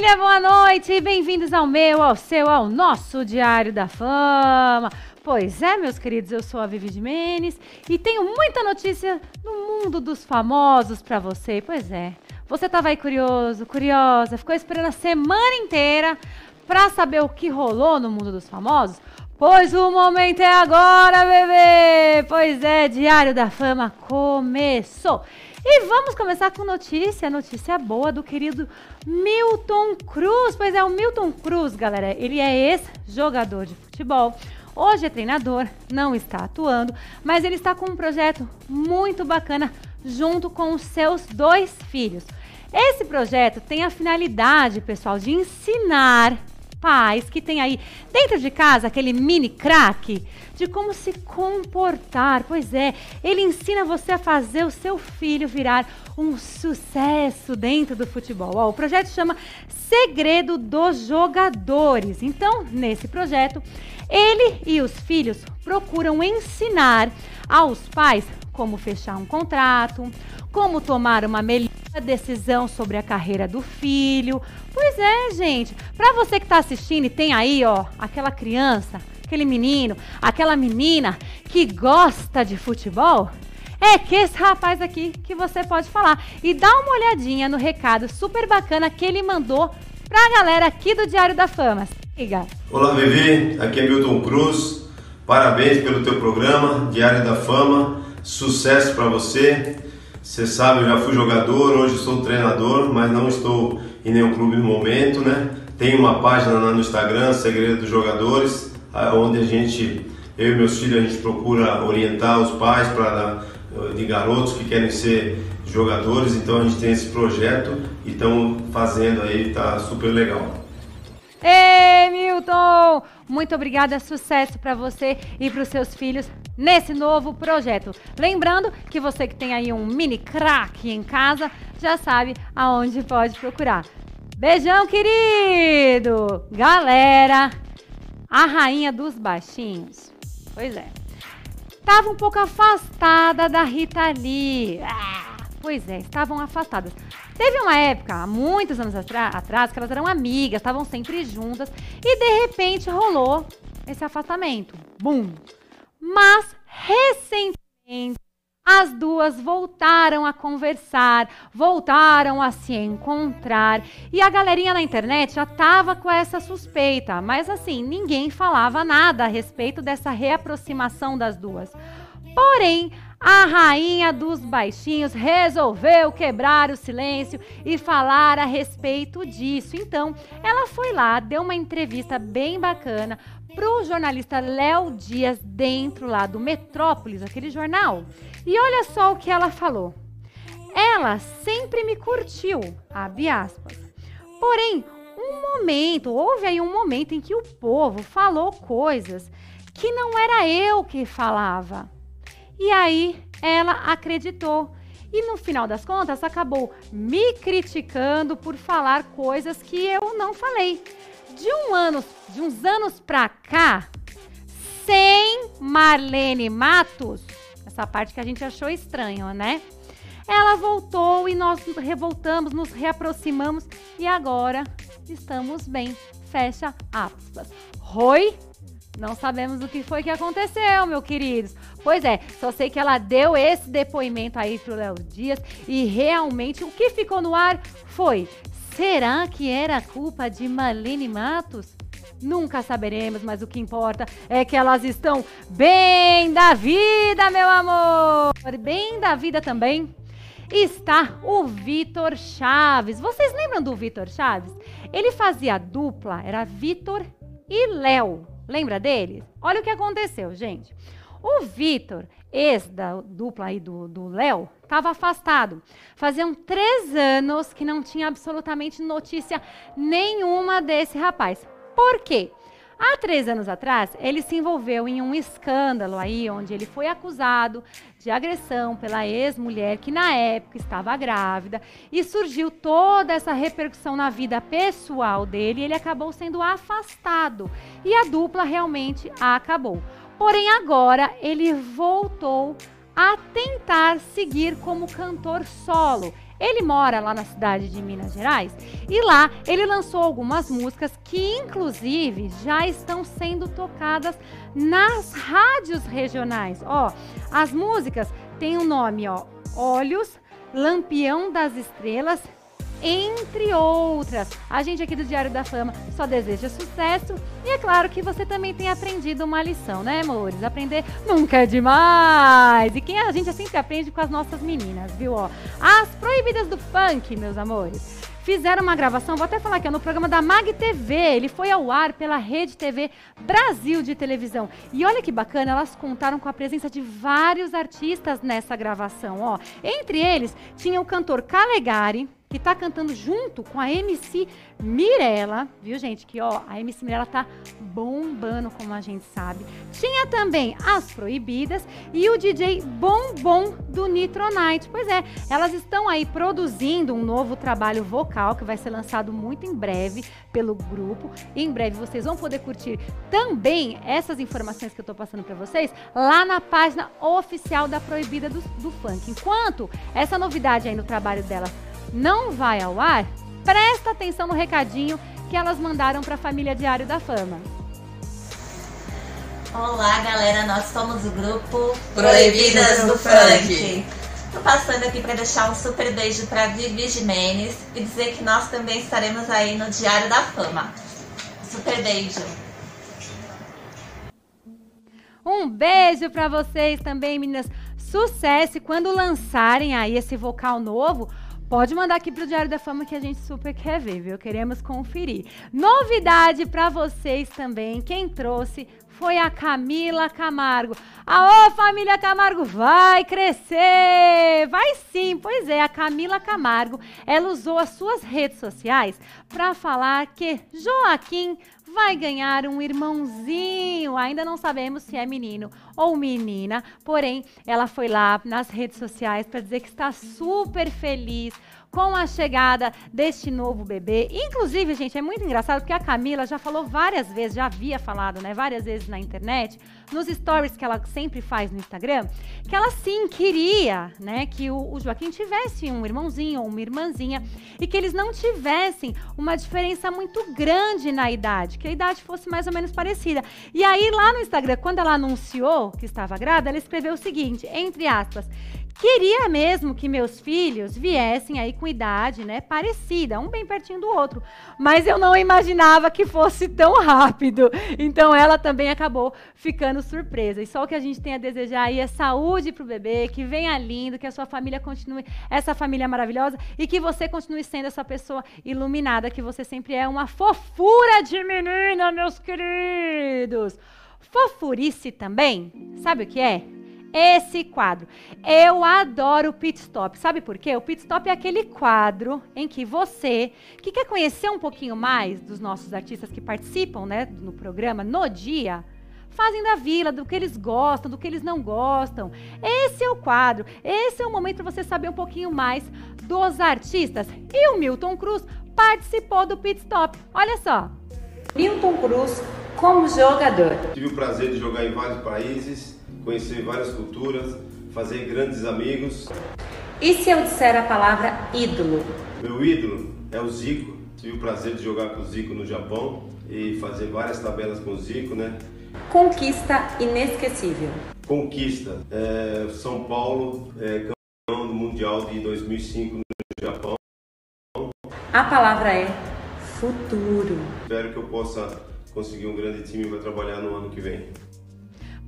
Família, boa noite! Bem-vindos ao meu, ao seu, ao nosso Diário da Fama. Pois é, meus queridos, eu sou a Vivi de Menes e tenho muita notícia no mundo dos famosos para você. Pois é, você estava aí curioso, curiosa, ficou esperando a semana inteira para saber o que rolou no mundo dos famosos? Pois o momento é agora, bebê! Pois é, Diário da Fama começou! E vamos começar com notícia, notícia boa do querido Milton Cruz. Pois é, o Milton Cruz, galera, ele é ex-jogador de futebol. Hoje é treinador, não está atuando, mas ele está com um projeto muito bacana junto com os seus dois filhos. Esse projeto tem a finalidade, pessoal, de ensinar pais que tem aí dentro de casa aquele mini crack de como se comportar. Pois é, ele ensina você a fazer o seu filho virar um sucesso dentro do futebol. Ó, o projeto chama Segredo dos Jogadores. Então, nesse projeto, ele e os filhos procuram ensinar aos pais como fechar um contrato, como tomar uma melhor decisão sobre a carreira do filho. Pois é, gente. Para você que está assistindo e tem aí, ó, aquela criança, aquele menino, aquela menina que gosta de futebol, é que esse rapaz aqui que você pode falar. E dá uma olhadinha no recado super bacana que ele mandou para a galera aqui do Diário da Fama. Siga. Olá, Vivi. Aqui é Milton Cruz. Parabéns pelo teu programa, Diário da Fama. Sucesso para você. Você sabe, eu já fui jogador, hoje sou treinador, mas não estou em nenhum clube no momento, né? Tem uma página lá no Instagram, Segredo dos Jogadores, onde a gente, eu e meus filhos, a gente procura orientar os pais para de garotos que querem ser jogadores, então a gente tem esse projeto e estamos fazendo aí, tá super legal. Ei, Milton! Muito obrigada, sucesso para você e para os seus filhos nesse novo projeto. Lembrando que você que tem aí um mini crack em casa, já sabe aonde pode procurar. Beijão, querido! Galera, a rainha dos baixinhos. Pois é. Tava um pouco afastada da Rita Lee. Ah, pois é, estavam afastadas. Teve uma época, há muitos anos atrás, que elas eram amigas, estavam sempre juntas, e de repente rolou esse afastamento. Bum! Mas recentemente as duas voltaram a conversar, voltaram a se encontrar e a galerinha na internet já tava com essa suspeita, mas assim, ninguém falava nada a respeito dessa reaproximação das duas. Porém, a rainha dos baixinhos resolveu quebrar o silêncio e falar a respeito disso. Então, ela foi lá, deu uma entrevista bem bacana pro jornalista Léo Dias dentro lá do Metrópolis, aquele jornal. E olha só o que ela falou. Ela sempre me curtiu, abre aspas. Porém, um momento, houve aí um momento em que o povo falou coisas que não era eu que falava. E aí ela acreditou. E no final das contas acabou me criticando por falar coisas que eu não falei. De um ano, de uns anos pra cá, sem Marlene Matos, essa parte que a gente achou estranho, né? Ela voltou e nós revoltamos, nos reaproximamos e agora estamos bem. Fecha aspas. Roi não sabemos o que foi que aconteceu, meu queridos. Pois é, só sei que ela deu esse depoimento aí pro Léo Dias e realmente o que ficou no ar foi: será que era culpa de Malene Matos? Nunca saberemos, mas o que importa é que elas estão bem da vida, meu amor. Bem da vida também está o Vitor Chaves. Vocês lembram do Vitor Chaves? Ele fazia dupla, era Vitor e Léo. Lembra dele? Olha o que aconteceu, gente. O Vitor, ex da dupla aí do Léo, estava afastado. Faziam três anos que não tinha absolutamente notícia nenhuma desse rapaz. Por quê? Há três anos atrás, ele se envolveu em um escândalo aí, onde ele foi acusado de agressão pela ex-mulher, que na época estava grávida, e surgiu toda essa repercussão na vida pessoal dele, e ele acabou sendo afastado. E a dupla realmente acabou. Porém, agora ele voltou a tentar seguir como cantor solo. Ele mora lá na cidade de Minas Gerais e lá ele lançou algumas músicas que, inclusive, já estão sendo tocadas nas rádios regionais. Ó, as músicas têm o um nome, ó, Olhos, Lampião das Estrelas entre outras. A gente aqui do Diário da Fama só deseja sucesso e é claro que você também tem aprendido uma lição, né, amores? Aprender nunca é demais. E quem a gente sempre aprende com as nossas meninas, viu? Ó, as proibidas do funk, meus amores. Fizeram uma gravação, vou até falar aqui, no programa da Mag TV. Ele foi ao ar pela Rede TV Brasil de televisão. E olha que bacana, elas contaram com a presença de vários artistas nessa gravação, ó. Entre eles tinha o cantor Calegari, que está cantando junto com a MC Mirella, viu, gente? Que ó, a MC Mirella tá bombando, como a gente sabe. Tinha também as Proibidas e o DJ Bombom do Nitronite. Pois é, elas estão aí produzindo um novo trabalho vocal que vai ser lançado muito em breve pelo grupo. Em breve vocês vão poder curtir também essas informações que eu tô passando para vocês lá na página oficial da Proibida do, do Funk. Enquanto essa novidade aí no trabalho delas não vai ao ar, presta atenção no recadinho que elas mandaram para a família Diário da Fama. Olá, galera, nós somos o grupo Proibidas do Funk. Tô passando aqui para deixar um super beijo para Vivi Jimenez e dizer que nós também estaremos aí no Diário da Fama. Super beijo. Um beijo para vocês também, meninas. Sucesso! E quando lançarem aí esse vocal novo, Pode mandar aqui pro Diário da Fama que a gente super quer ver, viu? Queremos conferir. Novidade para vocês também. Quem trouxe foi a Camila Camargo. Aô, família Camargo, vai crescer! Vai sim, pois é, a Camila Camargo, ela usou as suas redes sociais para falar que Joaquim vai ganhar um irmãozinho. Ainda não sabemos se é menino ou menina, porém, ela foi lá nas redes sociais para dizer que está super feliz com a chegada deste novo bebê. Inclusive, gente, é muito engraçado porque a Camila já falou várias vezes, já havia falado, né, várias vezes na internet, nos stories que ela sempre faz no Instagram, que ela sim queria, né, que o, o Joaquim tivesse um irmãozinho ou uma irmãzinha e que eles não tivessem uma diferença muito grande na idade, que a idade fosse mais ou menos parecida. E aí lá no Instagram, quando ela anunciou que estava grávida, ela escreveu o seguinte, entre aspas, Queria mesmo que meus filhos viessem aí com idade, né, parecida, um bem pertinho do outro, mas eu não imaginava que fosse tão rápido. Então ela também acabou ficando surpresa. E só o que a gente tem a desejar aí é saúde pro bebê, que venha lindo, que a sua família continue essa família maravilhosa e que você continue sendo essa pessoa iluminada que você sempre é, uma fofura de menina, meus queridos. Fofurice também, sabe o que é? esse quadro. Eu adoro o pit stop. Sabe por quê? O pit stop é aquele quadro em que você, que quer conhecer um pouquinho mais dos nossos artistas que participam, né, no programa no dia, fazem da vila, do que eles gostam, do que eles não gostam. Esse é o quadro. Esse é o momento para você saber um pouquinho mais dos artistas. E o Milton Cruz participou do pit stop. Olha só. Milton Cruz como jogador. Tive o prazer de jogar em vários países conhecer várias culturas, fazer grandes amigos. E se eu disser a palavra ídolo? Meu ídolo é o Zico. Tive o prazer de jogar com o Zico no Japão e fazer várias tabelas com o Zico, né? Conquista inesquecível. Conquista. É, São Paulo é campeão do Mundial de 2005 no Japão. A palavra é futuro. Espero que eu possa conseguir um grande time para trabalhar no ano que vem.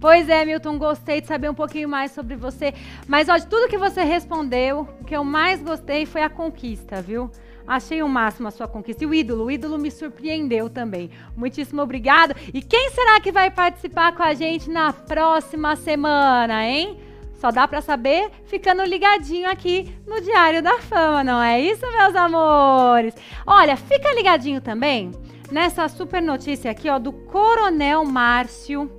Pois é, Milton, gostei de saber um pouquinho mais sobre você. Mas, ó, de tudo que você respondeu, o que eu mais gostei foi a conquista, viu? Achei o máximo a sua conquista. E o ídolo, o ídolo me surpreendeu também. Muitíssimo obrigado. E quem será que vai participar com a gente na próxima semana, hein? Só dá para saber ficando ligadinho aqui no Diário da Fama, não é isso, meus amores? Olha, fica ligadinho também nessa super notícia aqui, ó, do Coronel Márcio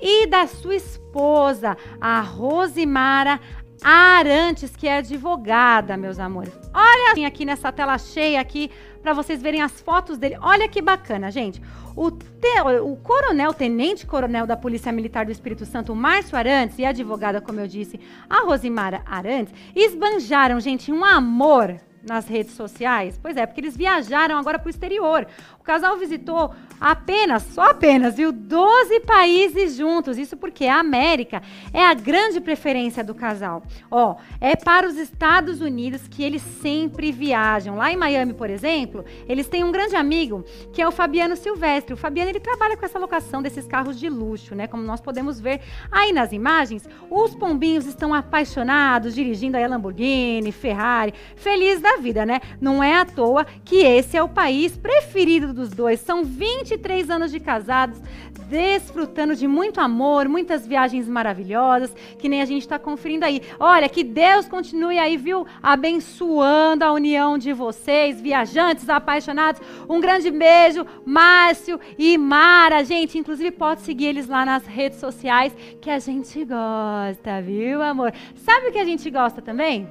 e da sua esposa, a Rosimara Arantes, que é advogada, meus amores. Olha aqui nessa tela cheia aqui para vocês verem as fotos dele. Olha que bacana, gente. O, te, o coronel, tenente coronel da Polícia Militar do Espírito Santo, Márcio Arantes, e a advogada, como eu disse, a Rosimara Arantes, esbanjaram, gente, um amor nas redes sociais? Pois é, porque eles viajaram agora para o exterior. O casal visitou apenas, só apenas, viu, 12 países juntos. Isso porque a América é a grande preferência do casal. Ó, é para os Estados Unidos que eles sempre viajam. Lá em Miami, por exemplo, eles têm um grande amigo que é o Fabiano Silvestre. O Fabiano ele trabalha com essa locação desses carros de luxo, né? Como nós podemos ver aí nas imagens, os pombinhos estão apaixonados, dirigindo a Lamborghini, Ferrari, feliz da vida, né? Não é à toa que esse é o país preferido dos dois. São 23 anos de casados, desfrutando de muito amor, muitas viagens maravilhosas, que nem a gente está conferindo aí. Olha, que Deus continue aí, viu? Abençoando a união de vocês, viajantes apaixonados. Um grande beijo, Márcio e Mara. Gente, inclusive pode seguir eles lá nas redes sociais, que a gente gosta, viu, amor? Sabe o que a gente gosta também?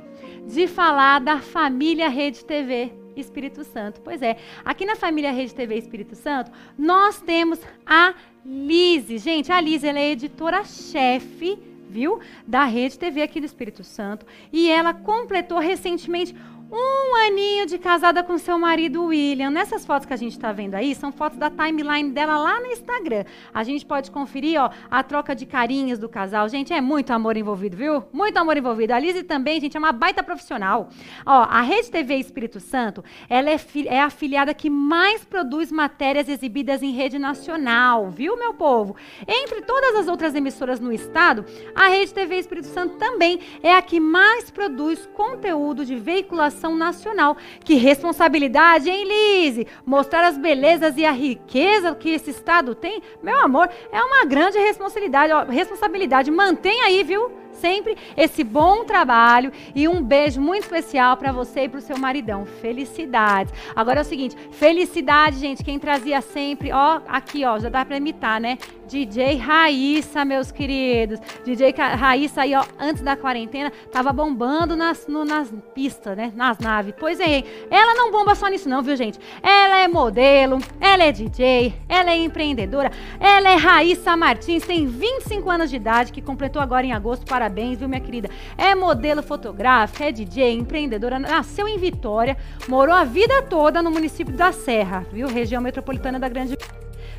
de falar da família Rede TV Espírito Santo. Pois é, aqui na família Rede TV Espírito Santo, nós temos a Lise. Gente, a Lise ela é editora-chefe, viu? Da Rede TV aqui do Espírito Santo. E ela completou recentemente um aninho de casada com seu marido William. Nessas fotos que a gente está vendo aí, são fotos da timeline dela lá no Instagram. A gente pode conferir, ó, a troca de carinhos do casal. Gente, é muito amor envolvido, viu? Muito amor envolvido. A Lizzie também, gente, é uma baita profissional. Ó, a Rede TV Espírito Santo, ela é, é a afiliada que mais produz matérias exibidas em rede nacional, viu, meu povo? Entre todas as outras emissoras no estado, a Rede TV Espírito Santo também é a que mais produz conteúdo de veiculação nacional. Que responsabilidade, hein, Lise? Mostrar as belezas e a riqueza que esse estado tem, meu amor, é uma grande responsabilidade. responsabilidade. Mantém aí, viu? Sempre esse bom trabalho e um beijo muito especial para você e para o seu maridão. Felicidades. Agora é o seguinte, felicidade, gente, quem trazia sempre, ó, aqui, ó, já dá para imitar, né? DJ Raíssa, meus queridos. DJ Raíssa aí, ó, antes da quarentena, tava bombando nas, no, nas pistas, né? Nas naves. Pois é, ela não bomba só nisso não, viu, gente? Ela é modelo, ela é DJ, ela é empreendedora, ela é Raíssa Martins, tem 25 anos de idade, que completou agora em agosto. Parabéns, viu, minha querida? É modelo fotográfica, é DJ, empreendedora, nasceu em Vitória, morou a vida toda no município da Serra, viu? Região metropolitana da Grande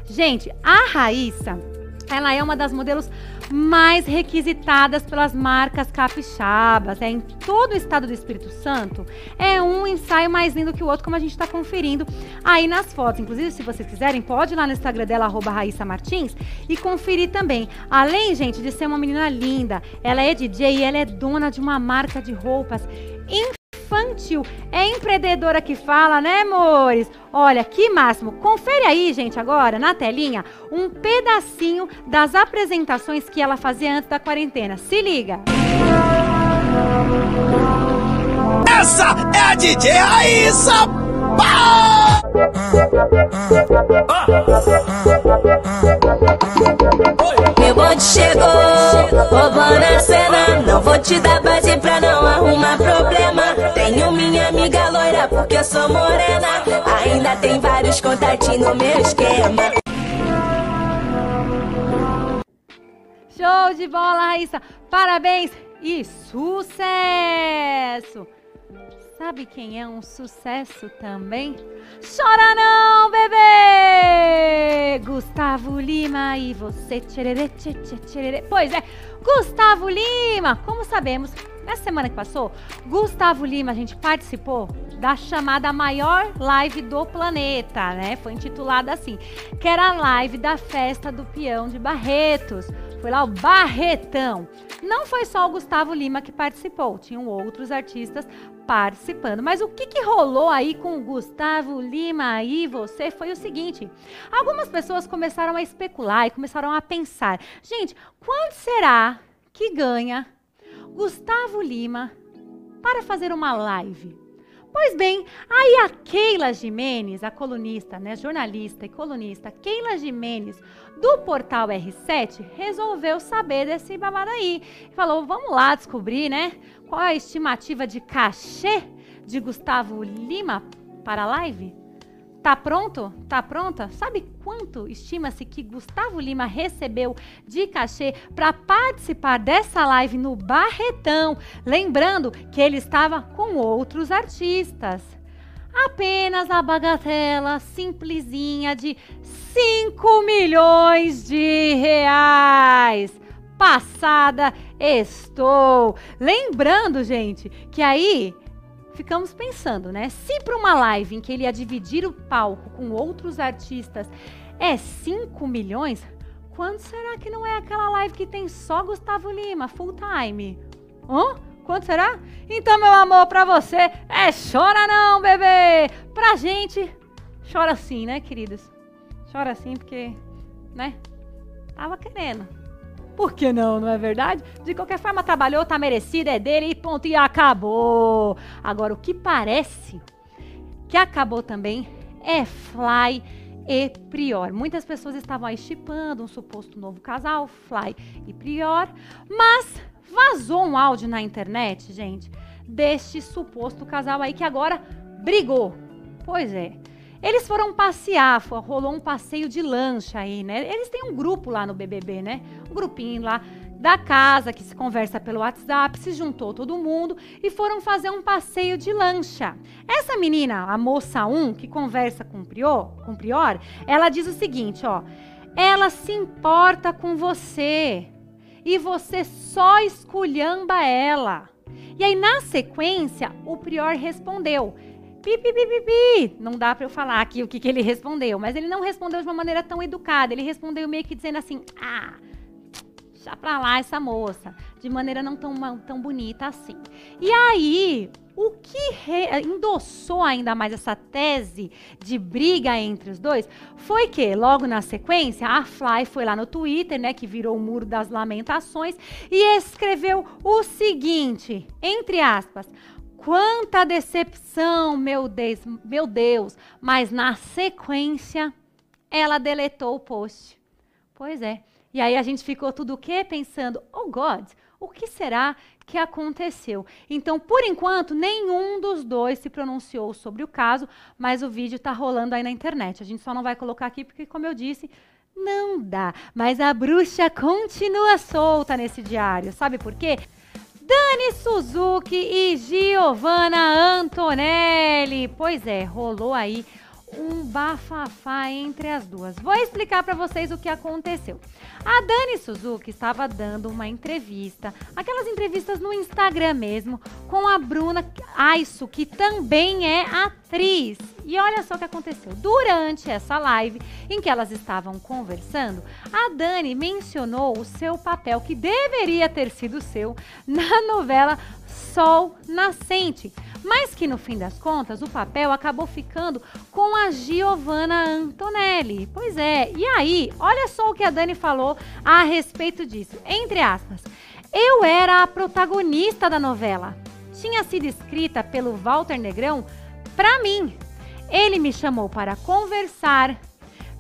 Gente, a Raíssa, ela é uma das modelos mais requisitadas pelas marcas capixabas. É em todo o estado do Espírito Santo. É um ensaio mais lindo que o outro, como a gente está conferindo aí nas fotos. Inclusive, se vocês quiserem, pode ir lá no Instagram dela, arroba Raíssa Martins, e conferir também. Além, gente, de ser uma menina linda, ela é DJ e ela é dona de uma marca de roupas infantil. É empreendedora que fala, né, amores? Olha, que máximo. Confere aí, gente, agora, na telinha, um pedacinho das apresentações que ela fazia antes da quarentena. Se liga. Essa é a DJ Raíssa! Meu bonde chegou, roubando a cena. Não vou te dar base pra não arrumar problema. Tenho minha amiga loira porque eu sou morena. Ainda tem vários contatinhos no meu esquema. Show de bola, Raíssa! Parabéns e sucesso! Sabe quem é um sucesso também? Chora não, bebê! Gustavo Lima e você. Tchererê, tchererê. Pois é, Gustavo Lima! Como sabemos, na semana que passou, Gustavo Lima, a gente participou da chamada maior live do planeta, né? Foi intitulada assim, que era a live da festa do peão de Barretos. Foi lá o Barretão. Não foi só o Gustavo Lima que participou, tinham outros artistas participando. Mas o que, que rolou aí com o Gustavo Lima e você foi o seguinte: algumas pessoas começaram a especular e começaram a pensar: gente, quanto será que ganha Gustavo Lima para fazer uma live? Pois bem, aí a Keila Jimenez, a colunista, né, jornalista e colunista Keila Jimenez, do portal R7, resolveu saber desse babado aí. Falou, vamos lá descobrir, né, qual a estimativa de cachê de Gustavo Lima para a live? Tá pronto? Tá pronta? Sabe quanto estima-se que Gustavo Lima recebeu de cachê para participar dessa live no Barretão? Lembrando que ele estava com outros artistas. Apenas a bagatela simplesinha de 5 milhões de reais. Passada estou. Lembrando, gente, que aí ficamos pensando, né? Se para uma live em que ele ia dividir o palco com outros artistas é 5 milhões, quando será que não é aquela live que tem só Gustavo Lima, full time? Hã? Quanto será? Então, meu amor, pra você é chora não, bebê! Pra gente, chora sim, né, queridos? Chora sim porque, né? Tava querendo. Por que não, não é verdade? De qualquer forma, trabalhou, tá merecido, é dele e ponto, e acabou. Agora, o que parece que acabou também é Fly e Prior. Muitas pessoas estavam aí chipando um suposto novo casal, Fly e Prior, mas vazou um áudio na internet, gente, deste suposto casal aí que agora brigou. Pois é. Eles foram passear, rolou um passeio de lancha aí, né? Eles têm um grupo lá no BBB, né? Um grupinho lá da casa que se conversa pelo WhatsApp, se juntou todo mundo e foram fazer um passeio de lancha. Essa menina, a moça 1, que conversa com o Prior, com o Prior, ela diz o seguinte, ó: "Ela se importa com você e você só esculhamba ela". E aí na sequência, o Prior respondeu: pi, pi, pi, pi, pi. Não dá para eu falar aqui o que, que ele respondeu, mas ele não respondeu de uma maneira tão educada. Ele respondeu meio que dizendo assim: ah, já pra lá essa moça, de maneira não tão, tão bonita assim. E aí, o que re, endossou ainda mais essa tese de briga entre os dois foi que, logo na sequência, a Fly foi lá no Twitter, né, que virou o Muro das Lamentações, e escreveu o seguinte, entre aspas, Quanta decepção, meu Deus, meu Deus. Mas na sequência, ela deletou o post. Pois é. E aí a gente ficou tudo o quê? Pensando, oh God, o que será que aconteceu? Então, por enquanto, nenhum dos dois se pronunciou sobre o caso, mas o vídeo está rolando aí na internet. A gente só não vai colocar aqui porque, como eu disse, não dá. Mas a bruxa continua solta nesse diário. Sabe por quê? Dani Suzuki e Giovanna Antonelli. Pois é, rolou aí um bafafá entre as duas. Vou explicar para vocês o que aconteceu. A Dani Suzuki estava dando uma entrevista, aquelas entrevistas no Instagram mesmo, com a Bruna Aiso, que também é atriz. E olha só o que aconteceu. Durante essa live em que elas estavam conversando, a Dani mencionou o seu papel, que deveria ter sido seu, na novela Sol Nascente mas que no fim das contas o papel acabou ficando com a Giovanna Antonelli. Pois é, e aí, olha só o que a Dani falou a respeito disso. Entre aspas, eu era a protagonista da novela. Tinha sido escrita pelo Walter Negrão para mim. Ele me chamou para conversar,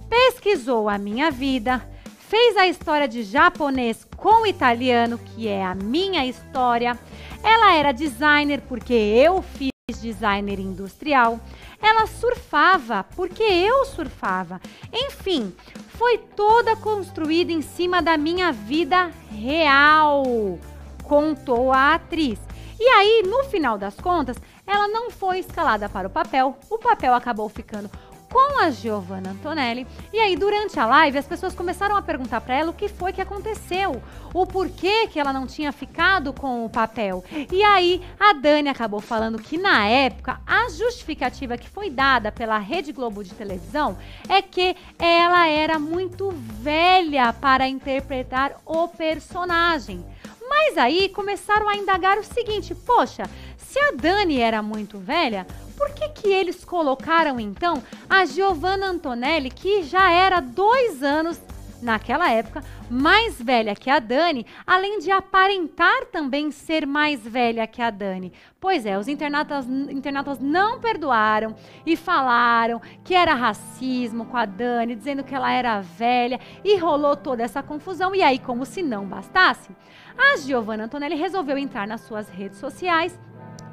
pesquisou a minha vida, fez a história de japonês com italiano, que é a minha história ela era designer porque eu fiz designer industrial. Ela surfava porque eu surfava. Enfim, foi toda construída em cima da minha vida real, contou a atriz. E aí, no final das contas, ela não foi escalada para o papel. O papel acabou ficando com a Giovanna Antonelli. E aí, durante a live, as pessoas começaram a perguntar para ela o que foi que aconteceu, o porquê que ela não tinha ficado com o papel. E aí, a Dani acabou falando que na época a justificativa que foi dada pela Rede Globo de televisão é que ela era muito velha para interpretar o personagem. Mas aí começaram a indagar o seguinte: poxa, se a Dani era muito velha, por que, que eles colocaram então a Giovanna Antonelli, que já era dois anos naquela época, mais velha que a Dani, além de aparentar também ser mais velha que a Dani. Pois é, os internautas, internautas não perdoaram e falaram que era racismo com a Dani, dizendo que ela era velha e rolou toda essa confusão. E aí, como se não bastasse, a Giovanna Antonelli resolveu entrar nas suas redes sociais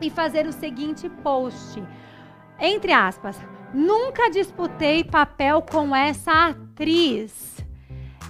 e fazer o seguinte post. Entre aspas, nunca disputei papel com essa atriz.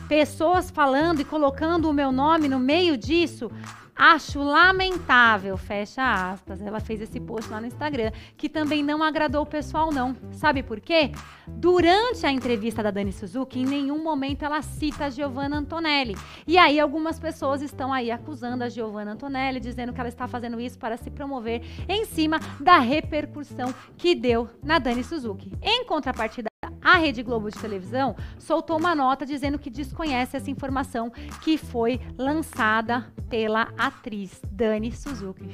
Pessoas falando e colocando o meu nome no meio disso Acho lamentável, fecha aspas. Ela fez esse post lá no Instagram, que também não agradou o pessoal, não. Sabe por quê? Durante a entrevista da Dani Suzuki, em nenhum momento ela cita a Giovanna Antonelli. E aí algumas pessoas estão aí acusando a Giovanna Antonelli, dizendo que ela está fazendo isso para se promover em cima da repercussão que deu na Dani Suzuki. Em contrapartida, a Rede Globo de televisão soltou uma nota dizendo que desconhece essa informação que foi lançada pela atriz Dani Suzuki.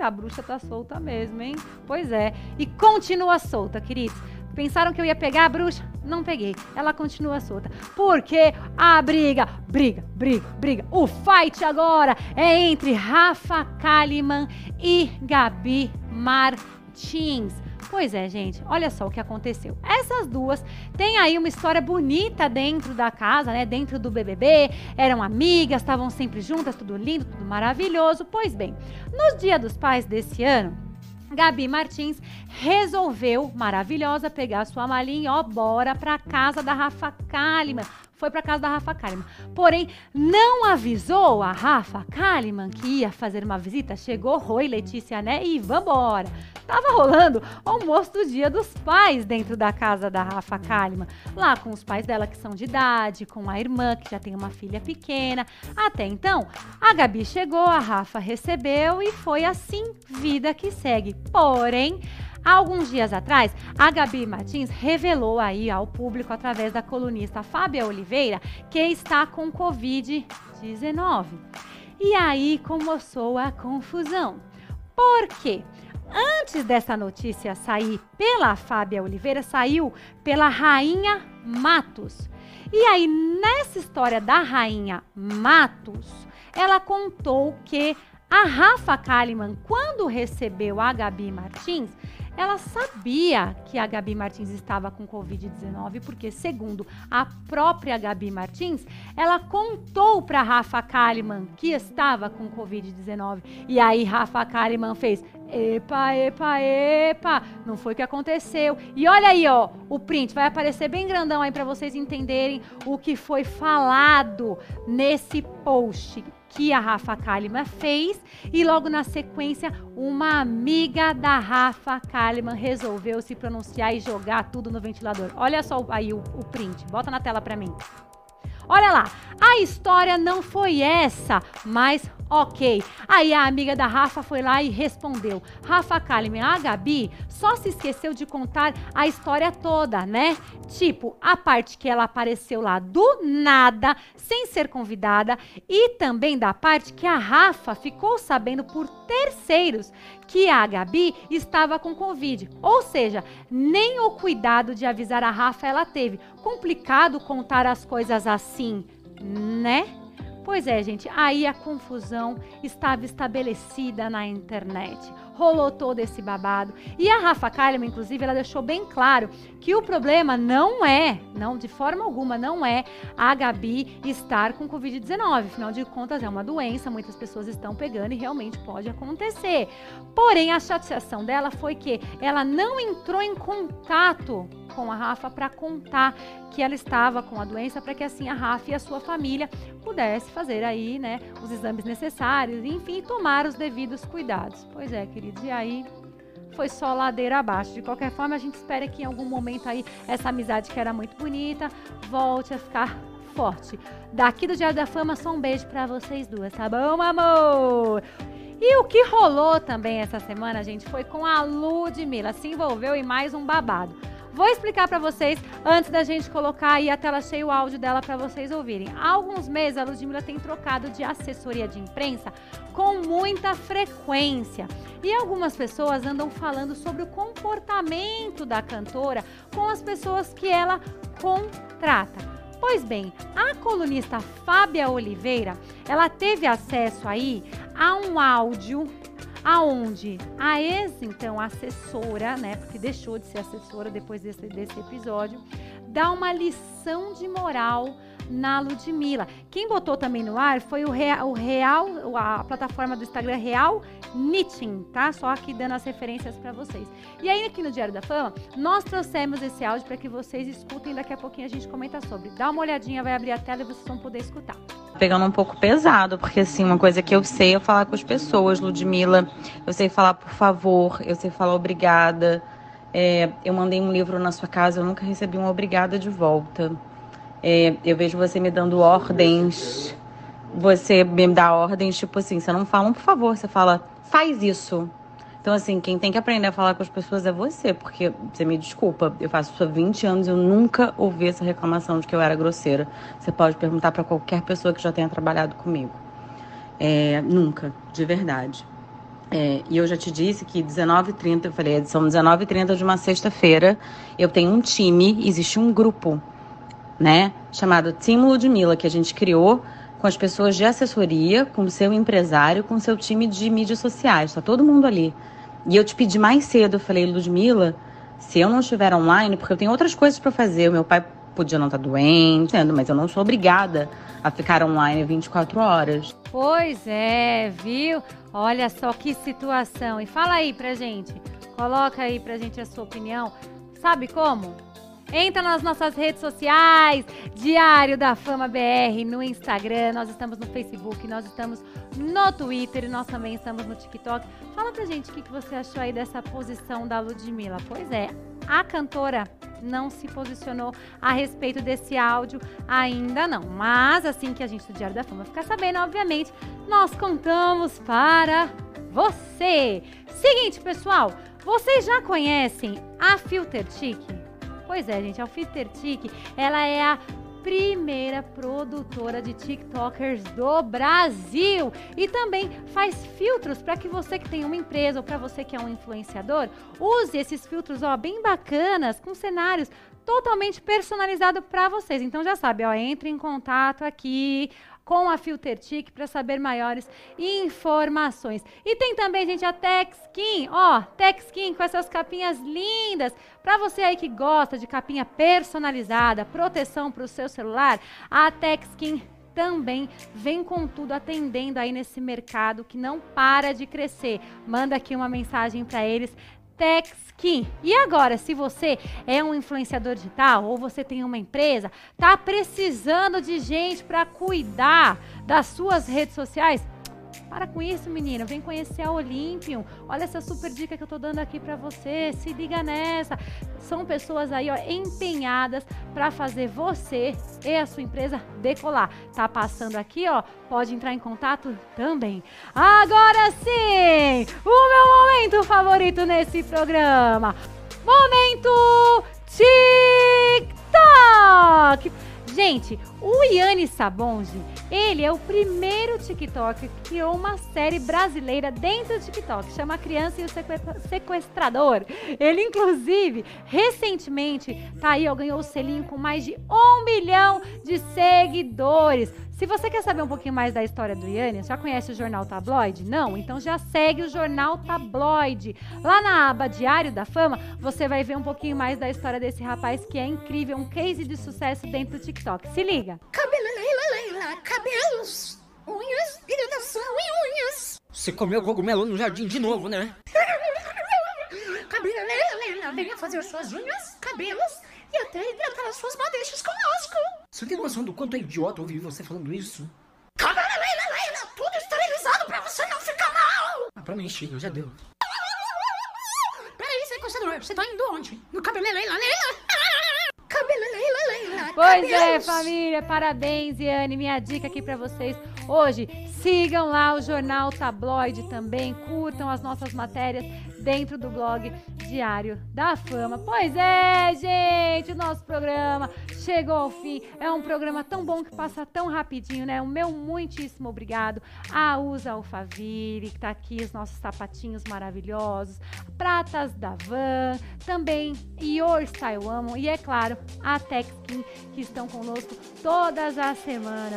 A bruxa tá solta mesmo, hein? Pois é. E continua solta, queridos. Pensaram que eu ia pegar a bruxa? Não peguei. Ela continua solta. Porque a briga, briga, briga, briga. O fight agora é entre Rafa Kalimann e Gabi Martins. Pois é, gente, olha só o que aconteceu. Essas duas têm aí uma história bonita dentro da casa, né? Dentro do BBB, eram amigas, estavam sempre juntas, tudo lindo, tudo maravilhoso. Pois bem, no Dia dos Pais desse ano, Gabi Martins resolveu, maravilhosa, pegar sua malinha ó, bora pra casa da Rafa Kalimann foi para casa da Rafa Kalimann. Porém, não avisou a Rafa Kalimann que ia fazer uma visita. Chegou Roi, Letícia, né? E vambora. Tava rolando o almoço do Dia dos Pais dentro da casa da Rafa Kalimann. Lá com os pais dela que são de idade, com a irmã que já tem uma filha pequena. Até então, a Gabi chegou, a Rafa recebeu e foi assim, vida que segue. Porém, Há alguns dias atrás, a Gabi Martins revelou aí ao público, através da colunista Fábia Oliveira, que está com Covid-19. E aí começou a confusão. Por quê? Antes dessa notícia sair pela Fábia Oliveira, saiu pela Rainha Matos. E aí, nessa história da Rainha Matos, ela contou que a Rafa Kalimann, quando recebeu a Gabi Martins, ela sabia que a Gabi Martins estava com Covid-19, porque, segundo a própria Gabi Martins, ela contou para Rafa Kalimann que estava com Covid-19. E aí, Rafa Kalimann fez: Epa, epa, epa, não foi o que aconteceu. E olha aí, ó, o print vai aparecer bem grandão aí para vocês entenderem o que foi falado nesse post que a Rafa Kalimann fez e logo na sequência uma amiga da Rafa Kalimann resolveu se pronunciar e jogar tudo no ventilador. Olha só aí o, o print, bota na tela para mim. Olha lá, a história não foi essa, mas Ok. Aí a amiga da Rafa foi lá e respondeu. Rafa Kalimann, a Gabi só se esqueceu de contar a história toda, né? Tipo, a parte que ela apareceu lá do nada, sem ser convidada, e também da parte que a Rafa ficou sabendo por terceiros que a Gabi estava com Covid. Ou seja, nem o cuidado de avisar a Rafa ela teve. Complicado contar as coisas assim, né? Pois é, gente, aí a confusão estava estabelecida na internet. Rolou todo esse babado. E a Rafa Kalimann, inclusive, ela deixou bem claro que o problema não é, não de forma alguma, não é a Gabi estar com Covid-19. Afinal de contas, é uma doença, muitas pessoas estão pegando e realmente pode acontecer. Porém, a chateação dela foi que ela não entrou em contato com a Rafa para contar que ela estava com a doença, para que assim a Rafa e a sua família pudesse fazer aí, né, os exames necessários, enfim, tomar os devidos cuidados. Pois é, queridos, e aí foi só ladeira abaixo. De qualquer forma, a gente espera que em algum momento aí essa amizade que era muito bonita volte a ficar forte. Daqui do Diário da Fama, só um beijo para vocês duas, tá bom, amor? E o que rolou também essa semana, gente, foi com a Ludmilla. Se envolveu em mais um babado. Vou explicar para vocês antes da gente colocar aí a tela cheia o áudio dela para vocês ouvirem. Há alguns meses a Ludmilla tem trocado de assessoria de imprensa com muita frequência. E algumas pessoas andam falando sobre o comportamento da cantora com as pessoas que ela contrata. Pois bem, a colunista Fábia Oliveira, ela teve acesso aí a um áudio aonde? A ex, então, assessora, né, porque deixou de ser assessora depois desse, desse episódio, dá uma lição de moral na Ludmilla. Quem botou também no ar foi o Real, o Real a plataforma do Instagram Real Knitting, tá? Só aqui dando as referências para vocês. E aí aqui no Diário da Fama, nós trouxemos esse áudio para que vocês escutem, daqui a pouquinho a gente comenta sobre. Dá uma olhadinha, vai abrir a tela e vocês vão poder escutar pegando um pouco pesado, porque assim, uma coisa que eu sei é falar com as pessoas, Ludmilla. Eu sei falar por favor, eu sei falar obrigada. É, eu mandei um livro na sua casa, eu nunca recebi uma obrigada de volta. É, eu vejo você me dando ordens. Você me dá ordens, tipo assim, você não fala um por favor, você fala, faz isso. Então, assim, quem tem que aprender a falar com as pessoas é você, porque você me desculpa, eu faço isso há 20 anos e eu nunca ouvi essa reclamação de que eu era grosseira. Você pode perguntar para qualquer pessoa que já tenha trabalhado comigo. É, nunca, de verdade. É, e eu já te disse que 19h30, eu falei, são 19h30 de uma sexta-feira, eu tenho um time, existe um grupo né? Chamado Team Ludmilla, que a gente criou com as pessoas de assessoria, com o seu empresário, com o seu time de mídias sociais. Tá todo mundo ali. E eu te pedi mais cedo, eu falei, Ludmilla, se eu não estiver online, porque eu tenho outras coisas para fazer, o meu pai podia não estar tá doente, mas eu não sou obrigada a ficar online 24 horas. Pois é, viu? Olha só que situação. E fala aí pra gente, coloca aí pra gente a sua opinião. Sabe como? Entra nas nossas redes sociais, Diário da Fama BR no Instagram, nós estamos no Facebook, nós estamos no Twitter e nós também estamos no TikTok. Fala pra gente o que, você achou aí dessa posição da Ludmilla. Pois é, a cantora não se posicionou a respeito desse áudio ainda não. Mas assim que a gente do Diário da Fama ficar sabendo, obviamente, nós contamos para você. Seguinte, pessoal, vocês já conhecem a Filter Chic? Pois é, gente, a Filtertic, ela é a primeira produtora de TikTokers do Brasil e também faz filtros para que você que tem uma empresa ou para você que é um influenciador, use esses filtros ó bem bacanas com cenários totalmente personalizado para vocês. Então já sabe, ó, entre em contato aqui com a FilterTic para saber maiores informações. E tem também, gente, a TechSkin, ó, TechSkin com essas capinhas lindas. Para você aí que gosta de capinha personalizada, proteção para o seu celular, a TechSkin também vem com tudo atendendo aí nesse mercado que não para de crescer. Manda aqui uma mensagem para eles TechSkin. E agora, se você é um influenciador digital ou você tem uma empresa, tá precisando de gente para cuidar das suas redes sociais? Para com isso, menina. Vem conhecer a Olympium. Olha essa super dica que eu tô dando aqui para você. Se liga nessa. São pessoas aí, ó, empenhadas para fazer você e a sua empresa decolar. Tá passando aqui, ó. Pode entrar em contato também. Agora sim, o meu momento favorito nesse programa. Momento TikTok. Gente, o Yanni Sabonji, ele é o primeiro TikTok que criou uma série brasileira dentro do TikTok, chama Criança e o Sequestrador. Ele, inclusive, recentemente, tá aí, ó, ganhou o selinho com mais de um milhão de seguidores. Se você quer saber um pouquinho mais da história do Yannis, já conhece o Jornal Tabloide? Não? Então já segue o Jornal Tabloide. Lá na aba Diário da Fama, você vai ver um pouquinho mais da história desse rapaz que é incrível, um case de sucesso dentro do TikTok. Se liga! Cabelo, Leila, Leila, cabelos, unhas, hidratação e unhas. Você comeu cogumelo no jardim de novo, né? Cabelo, Leila, Leila, venha fazer suas unhas, cabelos e até hidratar as suas madeixas conosco. Você tem noção do quanto é idiota ouvir você falando isso? Cabelo, Leila, Leila, tudo esterilizado pra você não ficar mal. Ah, pra mim chega, já deu. Peraí, sequestrador, você tá indo onde? No cabelo, Leila, Leila? Pois é, família, parabéns, Iane. Minha dica aqui pra vocês hoje Sigam lá o Jornal Tabloide também, curtam as nossas matérias dentro do blog Diário da Fama. Pois é, gente, o nosso programa chegou ao fim. É um programa tão bom que passa tão rapidinho, né? O meu muitíssimo obrigado a Usa Alfaville, que tá aqui, os nossos sapatinhos maravilhosos, Pratas da Van, também Your Style Amo e, é claro, a Texkin, que estão conosco todas as semanas.